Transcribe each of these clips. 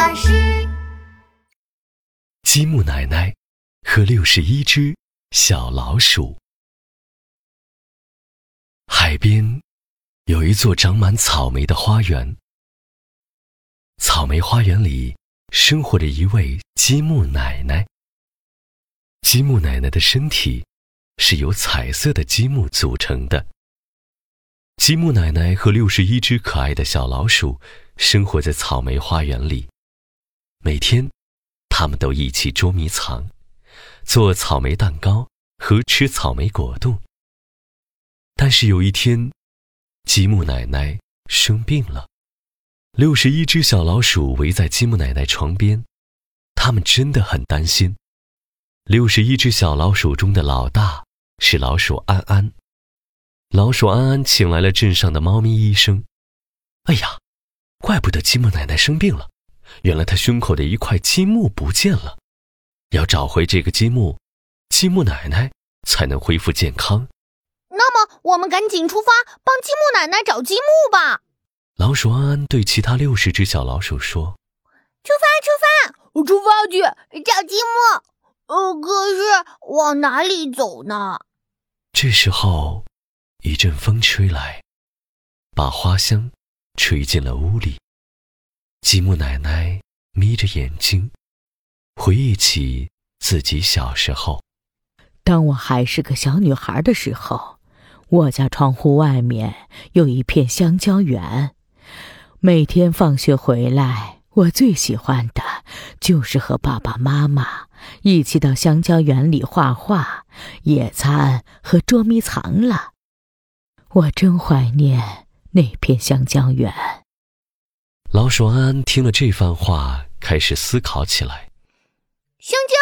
巴士。积木奶奶和六十一只小老鼠。海边有一座长满草莓的花园，草莓花园里生活着一位积木奶奶。积木奶奶的身体是由彩色的积木组成的。积木奶奶和六十一只可爱的小老鼠生活在草莓花园里，每天，他们都一起捉迷藏、做草莓蛋糕和吃草莓果冻。但是有一天，积木奶奶生病了，六十一只小老鼠围在积木奶奶床边，他们真的很担心。六十一只小老鼠中的老大是老鼠安安。老鼠安安请来了镇上的猫咪医生。哎呀，怪不得积木奶奶生病了，原来他胸口的一块积木不见了。要找回这个积木，积木奶奶才能恢复健康。那么，我们赶紧出发，帮积木奶奶找积木吧。老鼠安安对其他六十只小老鼠说：“出发，出发，出发去找积木。呃，可是往哪里走呢？”这时候。一阵风吹来，把花香吹进了屋里。积木奶奶眯着眼睛，回忆起自己小时候。当我还是个小女孩的时候，我家窗户外面有一片香蕉园。每天放学回来，我最喜欢的就是和爸爸妈妈一起到香蕉园里画画、野餐和捉迷藏了。我真怀念那片香蕉园。老鼠安安听了这番话，开始思考起来。香蕉，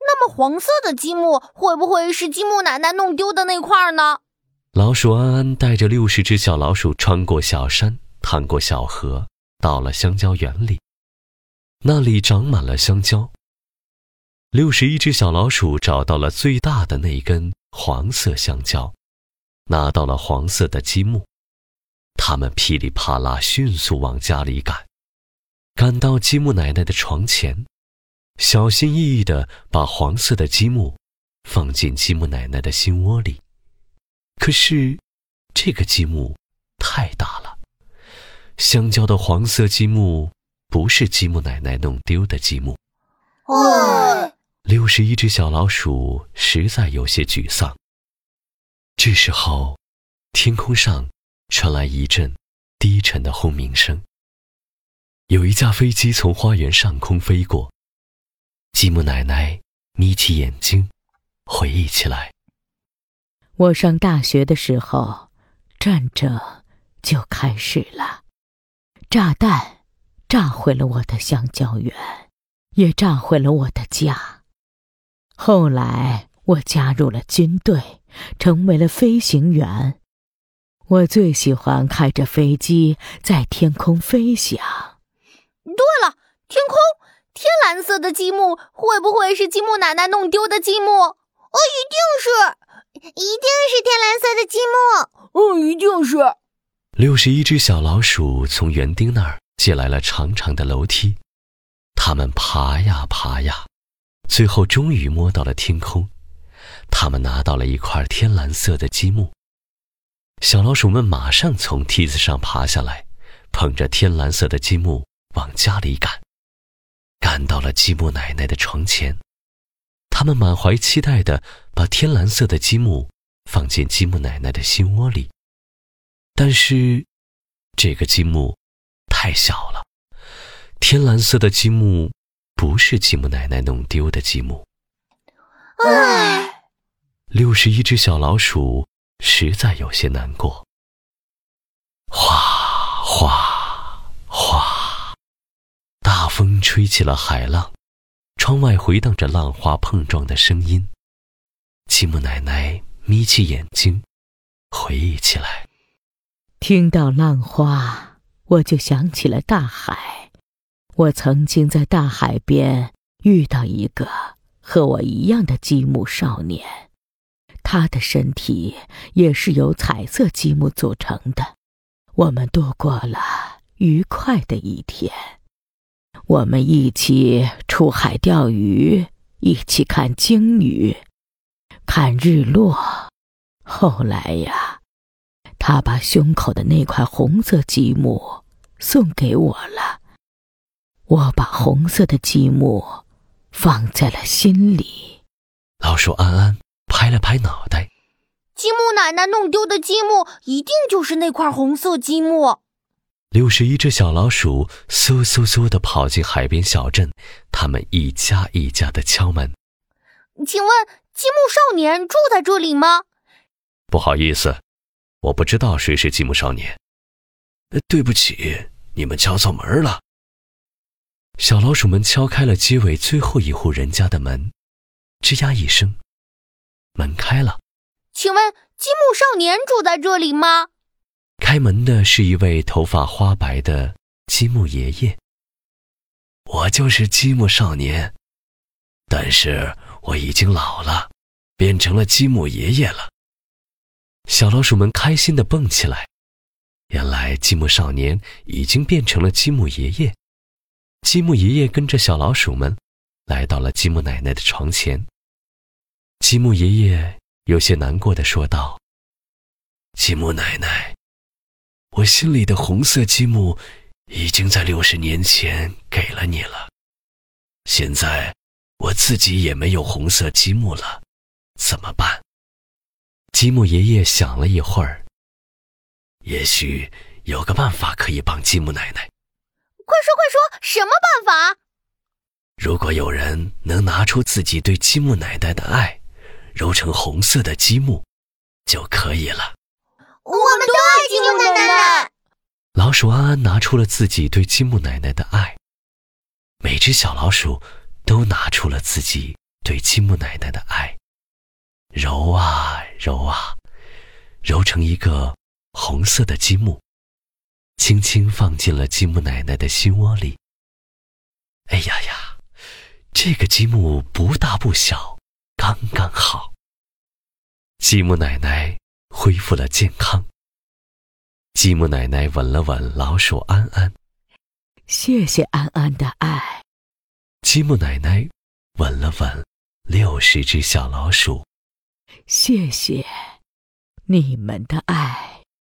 那么黄色的积木会不会是积木奶奶弄丢的那块呢？老鼠安安带着六十只小老鼠穿过小山，趟过小河，到了香蕉园里。那里长满了香蕉。六十一只小老鼠找到了最大的那根黄色香蕉。拿到了黄色的积木，他们噼里啪啦迅速往家里赶，赶到积木奶奶的床前，小心翼翼地把黄色的积木放进积木奶奶的心窝里。可是，这个积木太大了，香蕉的黄色积木不是积木奶奶弄丢的积木。哦，六十一只小老鼠实在有些沮丧。这时候，天空上传来一阵低沉的轰鸣声。有一架飞机从花园上空飞过。吉姆奶奶眯起眼睛，回忆起来：我上大学的时候，战争就开始了，炸弹炸毁了我的香蕉园，也炸毁了我的家。后来。我加入了军队，成为了飞行员。我最喜欢开着飞机在天空飞翔。对了，天空，天蓝色的积木会不会是积木奶奶弄丢的积木？哦，一定是，一定是天蓝色的积木。哦，一定是。六十一只小老鼠从园丁那儿借来了长长的楼梯，它们爬呀爬呀，最后终于摸到了天空。它们拿到了一块天蓝色的积木，小老鼠们马上从梯子上爬下来，捧着天蓝色的积木往家里赶。赶到了积木奶奶的床前，他们满怀期待地把天蓝色的积木放进积木奶奶的心窝里。但是，这个积木太小了，天蓝色的积木不是积木奶奶弄丢的积木。唉。六十一只小老鼠实在有些难过。哗哗哗，大风吹起了海浪，窗外回荡着浪花碰撞的声音。积木奶奶眯起眼睛，回忆起来：听到浪花，我就想起了大海。我曾经在大海边遇到一个和我一样的积木少年。他的身体也是由彩色积木组成的，我们度过了愉快的一天。我们一起出海钓鱼，一起看鲸鱼，看日落。后来呀，他把胸口的那块红色积木送给我了，我把红色的积木放在了心里。老鼠安安拍了拍脑袋，积木奶奶弄丢的积木一定就是那块红色积木。六十一只小老鼠嗖嗖嗖的跑进海边小镇，他们一家一家的敲门。请问积木少年住在这里吗？不好意思，我不知道谁是积木少年。对不起，你们敲错门了。小老鼠们敲开了结尾最后一户人家的门，吱呀一声，门开了。请问积木少年住在这里吗？开门的是一位头发花白的积木爷爷。我就是积木少年，但是我已经老了，变成了积木爷爷了。小老鼠们开心的蹦起来，原来积木少年已经变成了积木爷爷。积木爷爷跟着小老鼠们来到了积木奶奶的床前。积木爷爷有些难过的说道：“积木奶奶，我心里的红色积木已经在六十年前给了你了，现在我自己也没有红色积木了，怎么办？”积木爷爷想了一会儿，也许有个办法可以帮积木奶奶。快说快说，什么办法？如果有人能拿出自己对积木奶奶的爱，揉成红色的积木，就可以了。我们都爱积木奶奶。老鼠安安拿出了自己对积木奶奶的爱，每只小老鼠都拿出了自己对积木奶奶的爱。揉啊揉啊，揉成一个红色的积木，轻轻放进了积木奶奶的心窝里。哎呀呀，这个积木不大不小，刚刚好。积木奶奶恢复了健康。积木奶奶吻了吻老鼠安安，谢谢安安的爱。积木奶奶吻了吻六十只小老鼠。谢谢你们的爱。